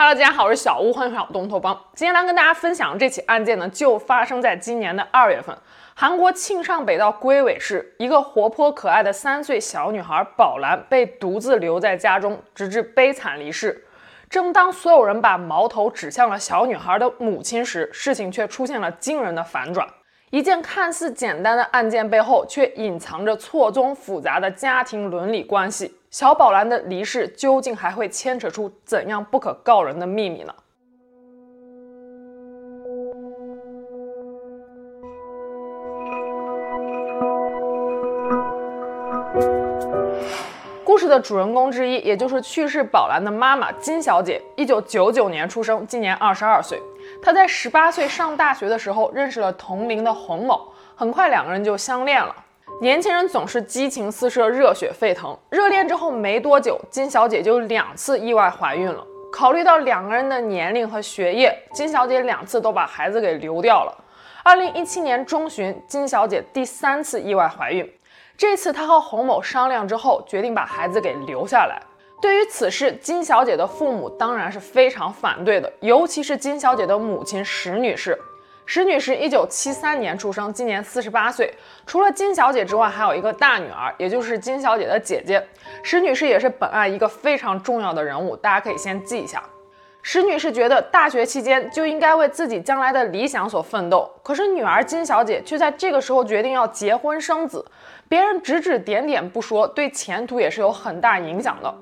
Hello，大家好，我是小屋，欢迎回到东头帮。今天来跟大家分享这起案件呢，就发生在今年的二月份，韩国庆尚北道龟尾市，一个活泼可爱的三岁小女孩宝兰被独自留在家中，直至悲惨离世。正当所有人把矛头指向了小女孩的母亲时，事情却出现了惊人的反转。一件看似简单的案件背后，却隐藏着错综复杂的家庭伦理关系。小宝兰的离世究竟还会牵扯出怎样不可告人的秘密呢？故事的主人公之一，也就是去世宝兰的妈妈金小姐，一九九九年出生，今年二十二岁。她在十八岁上大学的时候认识了同龄的洪某，很快两个人就相恋了。年轻人总是激情四射、热血沸腾。热恋之后没多久，金小姐就两次意外怀孕了。考虑到两个人的年龄和学业，金小姐两次都把孩子给流掉了。二零一七年中旬，金小姐第三次意外怀孕。这次她和洪某商量之后，决定把孩子给留下来。对于此事，金小姐的父母当然是非常反对的，尤其是金小姐的母亲石女士。石女士一九七三年出生，今年四十八岁。除了金小姐之外，还有一个大女儿，也就是金小姐的姐姐。石女士也是本案一个非常重要的人物，大家可以先记一下。石女士觉得大学期间就应该为自己将来的理想所奋斗，可是女儿金小姐却在这个时候决定要结婚生子，别人指指点点不说，对前途也是有很大影响的。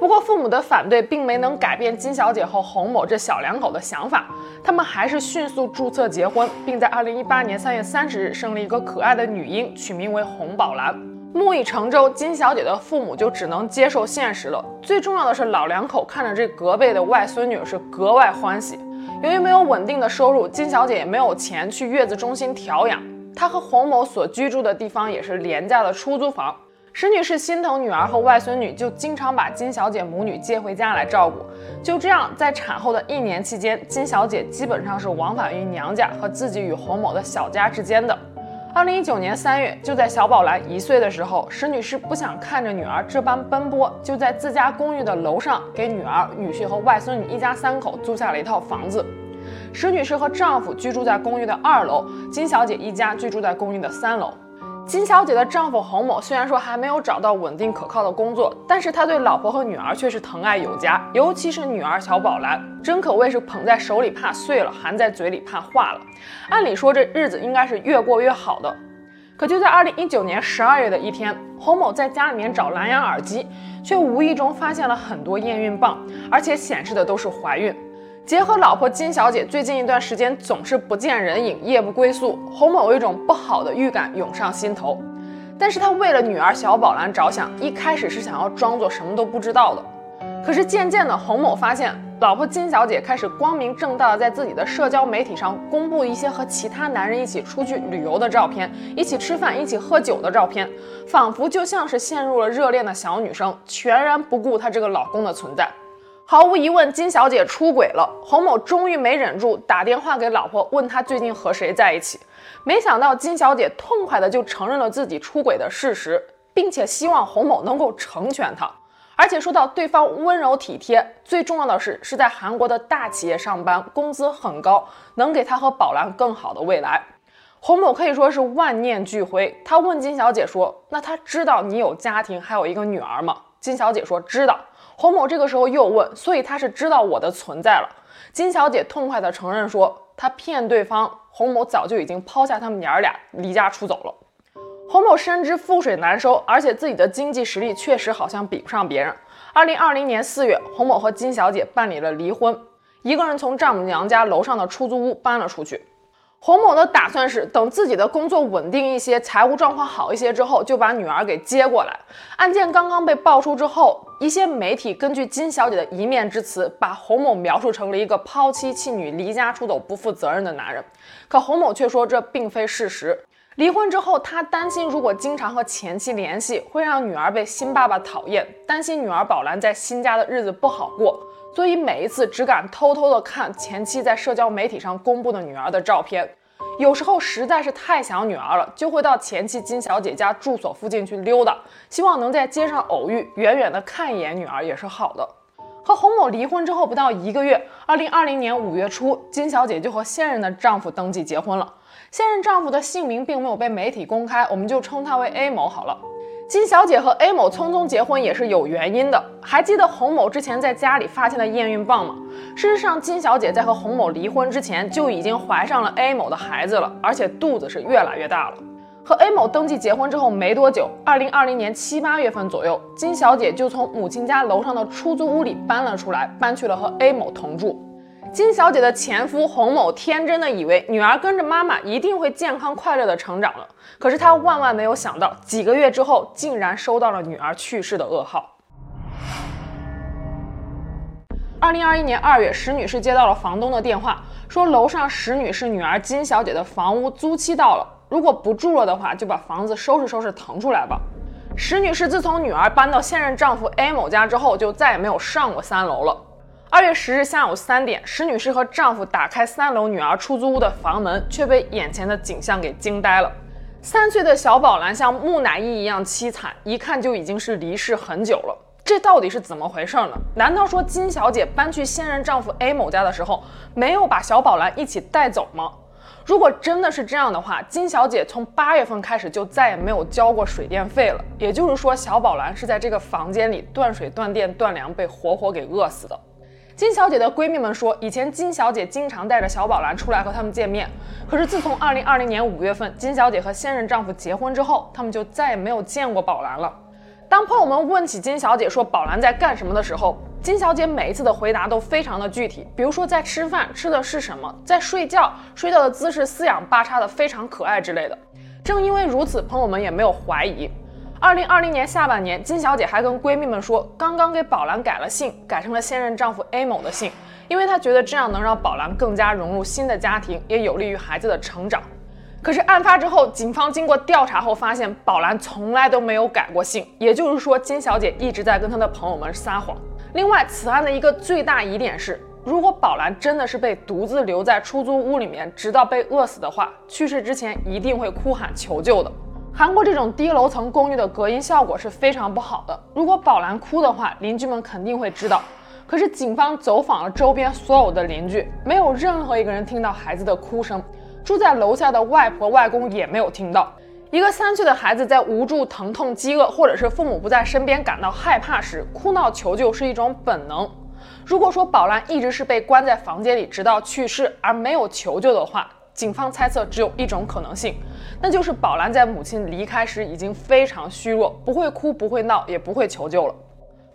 不过父母的反对并没能改变金小姐和洪某这小两口的想法，他们还是迅速注册结婚，并在二零一八年三月三十日生了一个可爱的女婴，取名为洪宝兰。木已成舟，金小姐的父母就只能接受现实了。最重要的是，老两口看着这隔辈的外孙女是格外欢喜。由于没有稳定的收入，金小姐也没有钱去月子中心调养，她和洪某所居住的地方也是廉价的出租房。石女士心疼女儿和外孙女，就经常把金小姐母女接回家来照顾。就这样，在产后的一年期间，金小姐基本上是往返于娘家和自己与洪某的小家之间的。二零一九年三月，就在小宝兰一岁的时候，石女士不想看着女儿这般奔波，就在自家公寓的楼上给女儿、女婿和外孙女一家三口租下了一套房子。石女士和丈夫居住在公寓的二楼，金小姐一家居住在公寓的三楼。金小姐的丈夫洪某虽然说还没有找到稳定可靠的工作，但是他对老婆和女儿却是疼爱有加，尤其是女儿小宝兰，真可谓是捧在手里怕碎了，含在嘴里怕化了。按理说这日子应该是越过越好的，可就在二零一九年十二月的一天，洪某在家里面找蓝牙耳机，却无意中发现了很多验孕棒，而且显示的都是怀孕。结合老婆金小姐最近一段时间总是不见人影，夜不归宿，洪某有一种不好的预感涌上心头。但是他为了女儿小宝兰着想，一开始是想要装作什么都不知道的。可是渐渐的，洪某发现老婆金小姐开始光明正大的在自己的社交媒体上公布一些和其他男人一起出去旅游的照片，一起吃饭、一起喝酒的照片，仿佛就像是陷入了热恋的小女生，全然不顾她这个老公的存在。毫无疑问，金小姐出轨了。洪某终于没忍住，打电话给老婆，问她最近和谁在一起。没想到金小姐痛快的就承认了自己出轨的事实，并且希望洪某能够成全她，而且说到对方温柔体贴，最重要的是是在韩国的大企业上班，工资很高，能给她和宝兰更好的未来。洪某可以说是万念俱灰。他问金小姐说：“那他知道你有家庭，还有一个女儿吗？”金小姐说：“知道。”洪某这个时候又问，所以他是知道我的存在了。金小姐痛快地承认说，她骗对方，洪某早就已经抛下他们娘儿俩离家出走了。洪某深知覆水难收，而且自己的经济实力确实好像比不上别人。二零二零年四月，洪某和金小姐办理了离婚，一个人从丈母娘家楼上的出租屋搬了出去。洪某的打算是等自己的工作稳定一些，财务状况好一些之后，就把女儿给接过来。案件刚刚被爆出之后，一些媒体根据金小姐的一面之词，把洪某描述成了一个抛妻弃女、离家出走、不负责任的男人。可洪某却说这并非事实。离婚之后，他担心如果经常和前妻联系，会让女儿被新爸爸讨厌，担心女儿宝兰在新家的日子不好过。所以每一次只敢偷偷的看前妻在社交媒体上公布的女儿的照片，有时候实在是太想女儿了，就会到前妻金小姐家住所附近去溜达，希望能在街上偶遇，远远的看一眼女儿也是好的。和洪某离婚之后不到一个月，二零二零年五月初，金小姐就和现任的丈夫登记结婚了。现任丈夫的姓名并没有被媒体公开，我们就称他为 A 某好了。金小姐和 A 某匆匆结婚也是有原因的。还记得洪某之前在家里发现的验孕棒吗？事实上，金小姐在和洪某离婚之前就已经怀上了 A 某的孩子了，而且肚子是越来越大了。和 A 某登记结婚之后没多久，二零二零年七八月份左右，金小姐就从母亲家楼上的出租屋里搬了出来，搬去了和 A 某同住。金小姐的前夫洪某天真的以为女儿跟着妈妈一定会健康快乐的成长了，可是他万万没有想到，几个月之后竟然收到了女儿去世的噩耗。二零二一年二月，石女士接到了房东的电话，说楼上石女士女儿金小姐的房屋租期到了。如果不住了的话，就把房子收拾收拾腾出来吧。石女士自从女儿搬到现任丈夫 A 某家之后，就再也没有上过三楼了。二月十日下午三点，石女士和丈夫打开三楼女儿出租屋的房门，却被眼前的景象给惊呆了。三岁的小宝兰像木乃伊一样凄惨，一看就已经是离世很久了。这到底是怎么回事呢？难道说金小姐搬去现任丈夫 A 某家的时候，没有把小宝兰一起带走吗？如果真的是这样的话，金小姐从八月份开始就再也没有交过水电费了。也就是说，小宝兰是在这个房间里断水、断电、断粮，被活活给饿死的。金小姐的闺蜜们说，以前金小姐经常带着小宝兰出来和他们见面，可是自从二零二零年五月份金小姐和现任丈夫结婚之后，他们就再也没有见过宝兰了。当朋友们问起金小姐说宝兰在干什么的时候，金小姐每一次的回答都非常的具体，比如说在吃饭，吃的是什么；在睡觉，睡觉的姿势四仰八叉的非常可爱之类的。正因为如此，朋友们也没有怀疑。二零二零年下半年，金小姐还跟闺蜜们说，刚刚给宝兰改了姓，改成了现任丈夫 A 某的姓，因为她觉得这样能让宝兰更加融入新的家庭，也有利于孩子的成长。可是案发之后，警方经过调查后发现，宝兰从来都没有改过姓，也就是说，金小姐一直在跟她的朋友们撒谎。另外，此案的一个最大疑点是，如果宝兰真的是被独自留在出租屋里面，直到被饿死的话，去世之前一定会哭喊求救的。韩国这种低楼层公寓的隔音效果是非常不好的，如果宝兰哭的话，邻居们肯定会知道。可是警方走访了周边所有的邻居，没有任何一个人听到孩子的哭声。住在楼下的外婆、外公也没有听到。一个三岁的孩子在无助、疼痛、饥饿，或者是父母不在身边感到害怕时，哭闹求救是一种本能。如果说宝兰一直是被关在房间里直到去世而没有求救的话，警方猜测只有一种可能性，那就是宝兰在母亲离开时已经非常虚弱，不会哭、不会闹，也不会求救了。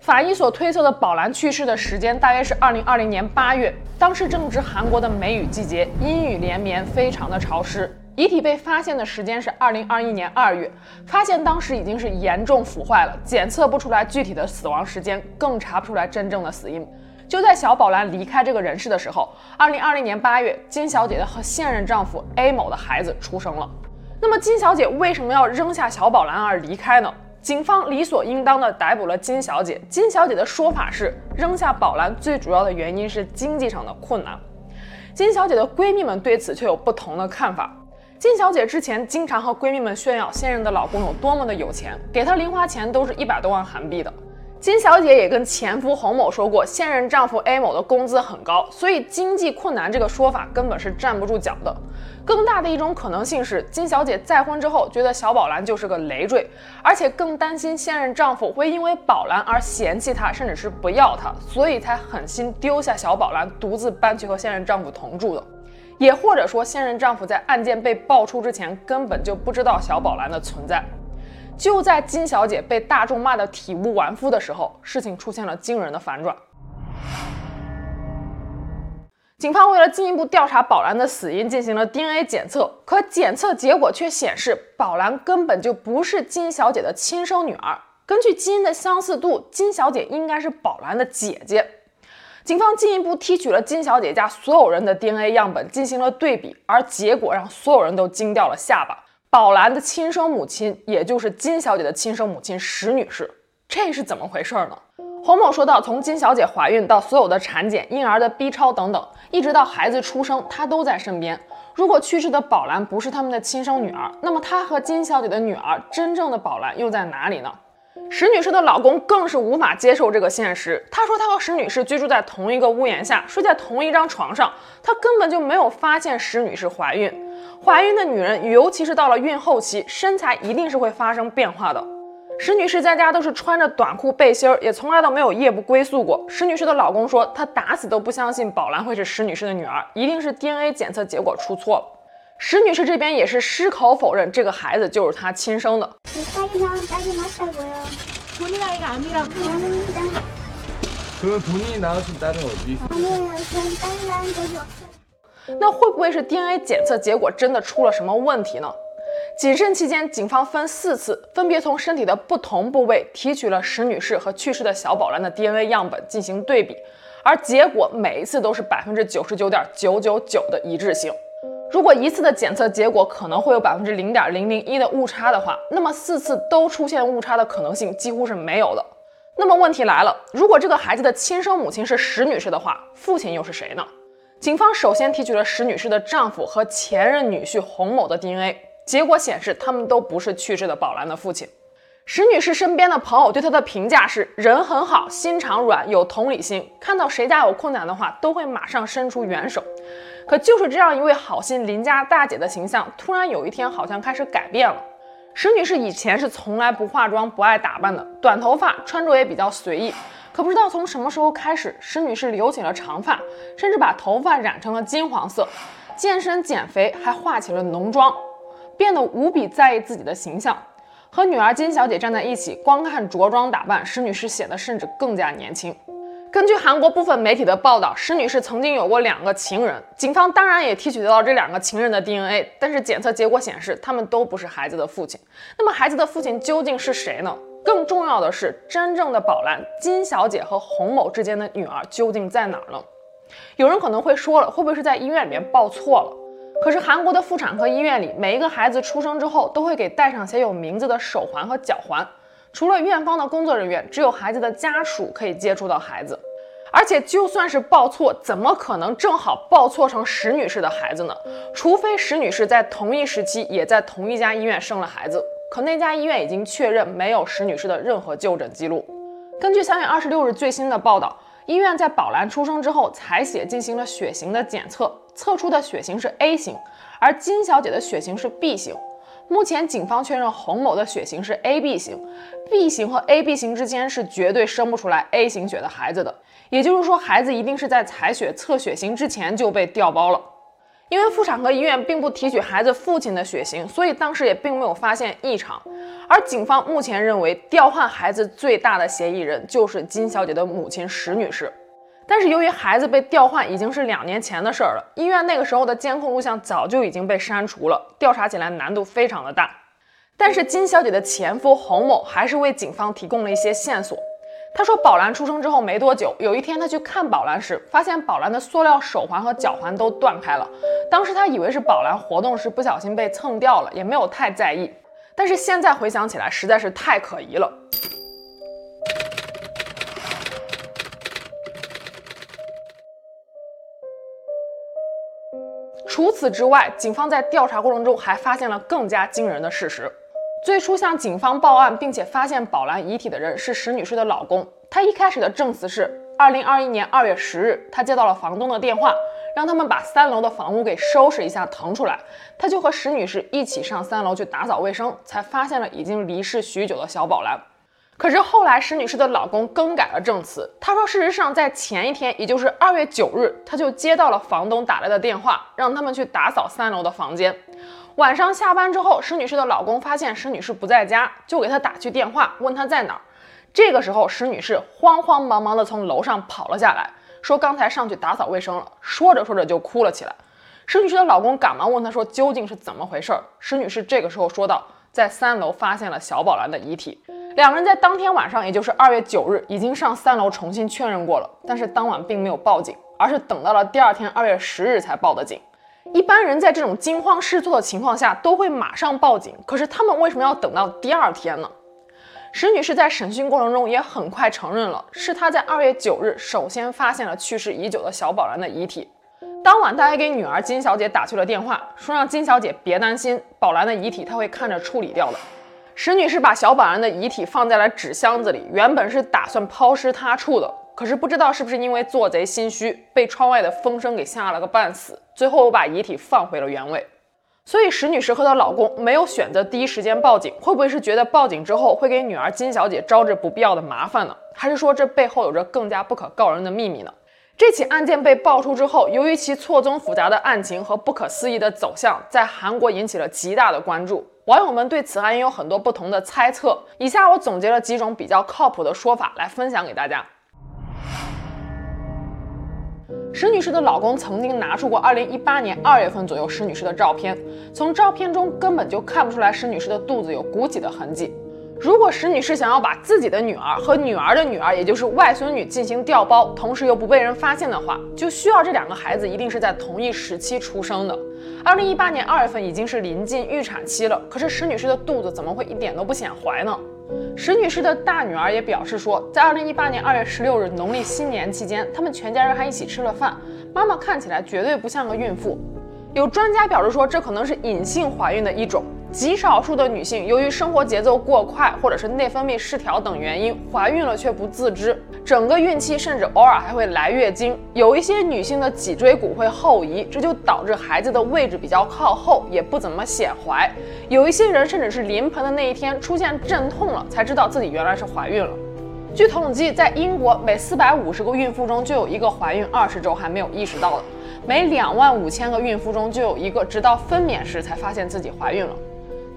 法医所推测的宝兰去世的时间大约是二零二零年八月，当时正值韩国的梅雨季节，阴雨连绵，非常的潮湿。遗体被发现的时间是二零二一年二月，发现当时已经是严重腐坏了，检测不出来具体的死亡时间，更查不出来真正的死因。就在小宝兰离开这个人世的时候，二零二零年八月，金小姐的和现任丈夫 A 某的孩子出生了。那么金小姐为什么要扔下小宝兰而离开呢？警方理所应当的逮捕了金小姐。金小姐的说法是，扔下宝兰最主要的原因是经济上的困难。金小姐的闺蜜们对此却有不同的看法。金小姐之前经常和闺蜜们炫耀现任的老公有多么的有钱，给她零花钱都是一百多万韩币的。金小姐也跟前夫洪某说过，现任丈夫 A 某的工资很高，所以经济困难这个说法根本是站不住脚的。更大的一种可能性是，金小姐再婚之后觉得小宝兰就是个累赘，而且更担心现任丈夫会因为宝兰而嫌弃她，甚至是不要她，所以才狠心丢下小宝兰，独自搬去和现任丈夫同住的。也或者说，现任丈夫在案件被爆出之前根本就不知道小宝兰的存在。就在金小姐被大众骂得体无完肤的时候，事情出现了惊人的反转。警方为了进一步调查宝兰的死因，进行了 DNA 检测，可检测结果却显示，宝兰根本就不是金小姐的亲生女儿。根据基因的相似度，金小姐应该是宝兰的姐姐。警方进一步提取了金小姐家所有人的 DNA 样本，进行了对比，而结果让所有人都惊掉了下巴。宝兰的亲生母亲，也就是金小姐的亲生母亲石女士，这是怎么回事呢？洪某说到：“从金小姐怀孕到所有的产检、婴儿的 B 超等等，一直到孩子出生，她都在身边。如果去世的宝兰不是他们的亲生女儿，那么她和金小姐的女儿真正的宝兰又在哪里呢？”石女士的老公更是无法接受这个现实。他说，他和石女士居住在同一个屋檐下，睡在同一张床上，他根本就没有发现石女士怀孕。怀孕的女人，尤其是到了孕后期，身材一定是会发生变化的。石女士在家都是穿着短裤背心儿，也从来都没有夜不归宿过。石女士的老公说，他打死都不相信宝兰会是石女士的女儿，一定是 DNA 检测结果出错了。石女士这边也是矢口否认这个孩子就是她亲生的。那会不会是 DNA 检测结果真的出了什么问题呢？谨慎期间，警方分四次，分别从身体的不同部位提取了石女士和去世的小宝兰的 DNA 样本进行对比，而结果每一次都是百分之九十九点九九九的一致性。如果一次的检测结果可能会有百分之零点零零一的误差的话，那么四次都出现误差的可能性几乎是没有的。那么问题来了，如果这个孩子的亲生母亲是石女士的话，父亲又是谁呢？警方首先提取了石女士的丈夫和前任女婿洪某的 DNA，结果显示他们都不是去世的宝兰的父亲。石女士身边的朋友对她的评价是人很好，心肠软，有同理心，看到谁家有困难的话，都会马上伸出援手。可就是这样一位好心邻家大姐的形象，突然有一天好像开始改变了。石女士以前是从来不化妆、不爱打扮的，短头发，穿着也比较随意。可不知道从什么时候开始，石女士留起了长发，甚至把头发染成了金黄色，健身减肥，还化起了浓妆，变得无比在意自己的形象。和女儿金小姐站在一起，光看着装打扮，石女士显得甚至更加年轻。根据韩国部分媒体的报道，石女士曾经有过两个情人，警方当然也提取到这两个情人的 DNA，但是检测结果显示他们都不是孩子的父亲。那么孩子的父亲究竟是谁呢？更重要的是，真正的宝兰金小姐和洪某之间的女儿究竟在哪儿呢？有人可能会说了，会不会是在医院里面报错了？可是韩国的妇产科医院里，每一个孩子出生之后都会给戴上写有名字的手环和脚环。除了院方的工作人员，只有孩子的家属可以接触到孩子。而且就算是报错，怎么可能正好报错成石女士的孩子呢？除非石女士在同一时期也在同一家医院生了孩子。可那家医院已经确认没有石女士的任何就诊记录。根据三月二十六日最新的报道，医院在宝兰出生之后采血进行了血型的检测，测出的血型是 A 型，而金小姐的血型是 B 型。目前警方确认洪某的血型是 AB 型，B 型和 AB 型之间是绝对生不出来 A 型血的孩子的，也就是说，孩子一定是在采血测血型之前就被调包了。因为妇产科医院并不提取孩子父亲的血型，所以当时也并没有发现异常。而警方目前认为，调换孩子最大的嫌疑人就是金小姐的母亲石女士。但是由于孩子被调换已经是两年前的事儿了，医院那个时候的监控录像早就已经被删除了，调查起来难度非常的大。但是金小姐的前夫洪某还是为警方提供了一些线索。他说，宝兰出生之后没多久，有一天他去看宝兰时，发现宝兰的塑料手环和脚环都断开了。当时他以为是宝兰活动时不小心被蹭掉了，也没有太在意。但是现在回想起来，实在是太可疑了。除此之外，警方在调查过程中还发现了更加惊人的事实。最初向警方报案并且发现宝兰遗体的人是石女士的老公。他一开始的证词是，二零二一年二月十日，他接到了房东的电话，让他们把三楼的房屋给收拾一下，腾出来。他就和石女士一起上三楼去打扫卫生，才发现了已经离世许久的小宝兰。可是后来，石女士的老公更改了证词。他说，事实上在前一天，也就是二月九日，他就接到了房东打来的电话，让他们去打扫三楼的房间。晚上下班之后，石女士的老公发现石女士不在家，就给她打去电话，问她在哪儿。这个时候，石女士慌慌忙忙地从楼上跑了下来，说刚才上去打扫卫生了。说着说着就哭了起来。石女士的老公赶忙问她说究竟是怎么回事。石女士这个时候说道，在三楼发现了小宝兰的遗体。两人在当天晚上，也就是二月九日，已经上三楼重新确认过了，但是当晚并没有报警，而是等到了第二天二月十日才报的警。一般人在这种惊慌失措的情况下都会马上报警，可是他们为什么要等到第二天呢？石女士在审讯过程中也很快承认了，是她在二月九日首先发现了去世已久的小宝兰的遗体。当晚，她还给女儿金小姐打去了电话，说让金小姐别担心，宝兰的遗体她会看着处理掉的。石女士把小保安的遗体放在了纸箱子里，原本是打算抛尸他处的。可是不知道是不是因为做贼心虚，被窗外的风声给吓了个半死，最后又把遗体放回了原位。所以石女士和她老公没有选择第一时间报警，会不会是觉得报警之后会给女儿金小姐招致不必要的麻烦呢？还是说这背后有着更加不可告人的秘密呢？这起案件被爆出之后，由于其错综复杂的案情和不可思议的走向，在韩国引起了极大的关注。网友们对此案也有很多不同的猜测。以下我总结了几种比较靠谱的说法来分享给大家。石女士的老公曾经拿出过2018年2月份左右石女士的照片，从照片中根本就看不出来石女士的肚子有鼓起的痕迹。如果石女士想要把自己的女儿和女儿的女儿，也就是外孙女进行调包，同时又不被人发现的话，就需要这两个孩子一定是在同一时期出生的。二零一八年二月份已经是临近预产期了，可是石女士的肚子怎么会一点都不显怀呢？石女士的大女儿也表示说，在二零一八年二月十六日农历新年期间，他们全家人还一起吃了饭，妈妈看起来绝对不像个孕妇。有专家表示说，这可能是隐性怀孕的一种。极少数的女性由于生活节奏过快，或者是内分泌失调等原因怀孕了却不自知，整个孕期甚至偶尔还会来月经。有一些女性的脊椎骨会后移，这就导致孩子的位置比较靠后，也不怎么显怀。有一些人甚至是临盆的那一天出现阵痛了，才知道自己原来是怀孕了。据统计，在英国每四百五十个孕妇中就有一个怀孕二十周还没有意识到的，每两万五千个孕妇中就有一个直到分娩时才发现自己怀孕了。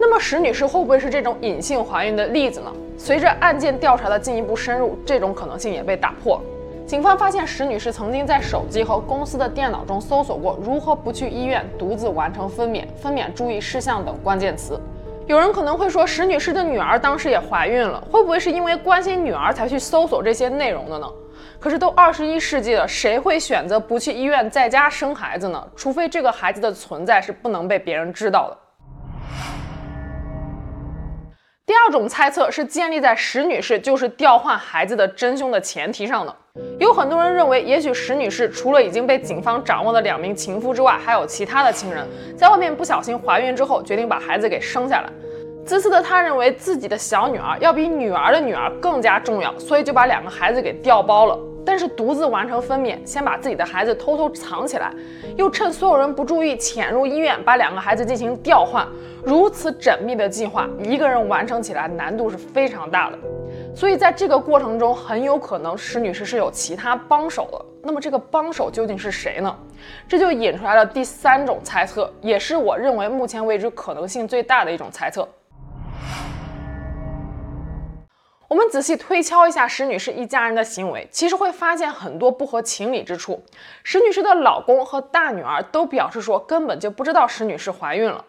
那么石女士会不会是这种隐性怀孕的例子呢？随着案件调查的进一步深入，这种可能性也被打破。警方发现石女士曾经在手机和公司的电脑中搜索过“如何不去医院独自完成分娩”、“分娩注意事项”等关键词。有人可能会说，石女士的女儿当时也怀孕了，会不会是因为关心女儿才去搜索这些内容的呢？可是都二十一世纪了，谁会选择不去医院在家生孩子呢？除非这个孩子的存在是不能被别人知道的。第二种猜测是建立在石女士就是调换孩子的真凶的前提上的。有很多人认为，也许石女士除了已经被警方掌握的两名情夫之外，还有其他的亲人，在外面不小心怀孕之后，决定把孩子给生下来。自私的她认为自己的小女儿要比女儿的女儿更加重要，所以就把两个孩子给调包了。但是独自完成分娩，先把自己的孩子偷偷藏起来，又趁所有人不注意潜入医院，把两个孩子进行调换。如此缜密的计划，一个人完成起来难度是非常大的。所以在这个过程中，很有可能石女士是有其他帮手的。那么这个帮手究竟是谁呢？这就引出来了第三种猜测，也是我认为目前为止可能性最大的一种猜测。我们仔细推敲一下石女士一家人的行为，其实会发现很多不合情理之处。石女士的老公和大女儿都表示说，根本就不知道石女士怀孕了。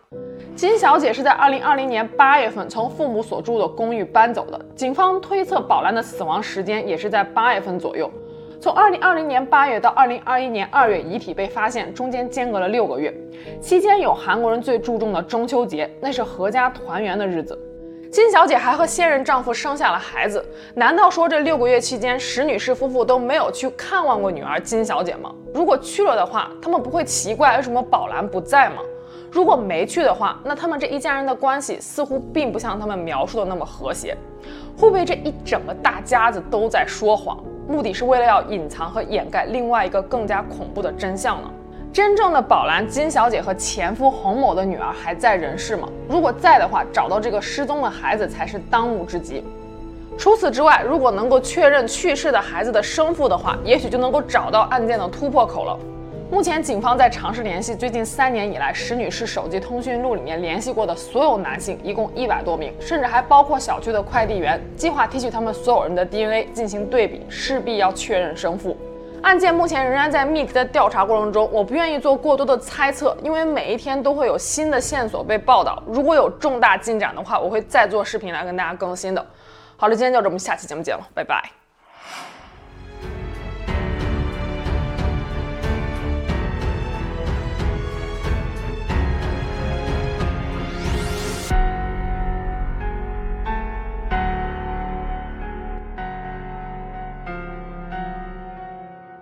金小姐是在二零二零年八月份从父母所住的公寓搬走的，警方推测宝兰的死亡时间也是在八月份左右。从二零二零年八月到二零二一年二月，遗体被发现，中间间隔了六个月，期间有韩国人最注重的中秋节，那是阖家团圆的日子。金小姐还和现任丈夫生下了孩子，难道说这六个月期间，石女士夫妇都没有去看望过女儿金小姐吗？如果去了的话，他们不会奇怪为什么宝兰不在吗？如果没去的话，那他们这一家人的关系似乎并不像他们描述的那么和谐。会不会这一整个大家子都在说谎，目的是为了要隐藏和掩盖另外一个更加恐怖的真相呢？真正的宝兰金小姐和前夫洪某的女儿还在人世吗？如果在的话，找到这个失踪的孩子才是当务之急。除此之外，如果能够确认去世的孩子的生父的话，也许就能够找到案件的突破口了。目前，警方在尝试联系最近三年以来石女士手机通讯录里面联系过的所有男性，一共一百多名，甚至还包括小区的快递员，计划提取他们所有人的 DNA 进行对比，势必要确认生父。案件目前仍然在密集的调查过程中，我不愿意做过多的猜测，因为每一天都会有新的线索被报道。如果有重大进展的话，我会再做视频来跟大家更新的。好了，今天就这么，下期节目见了，拜拜。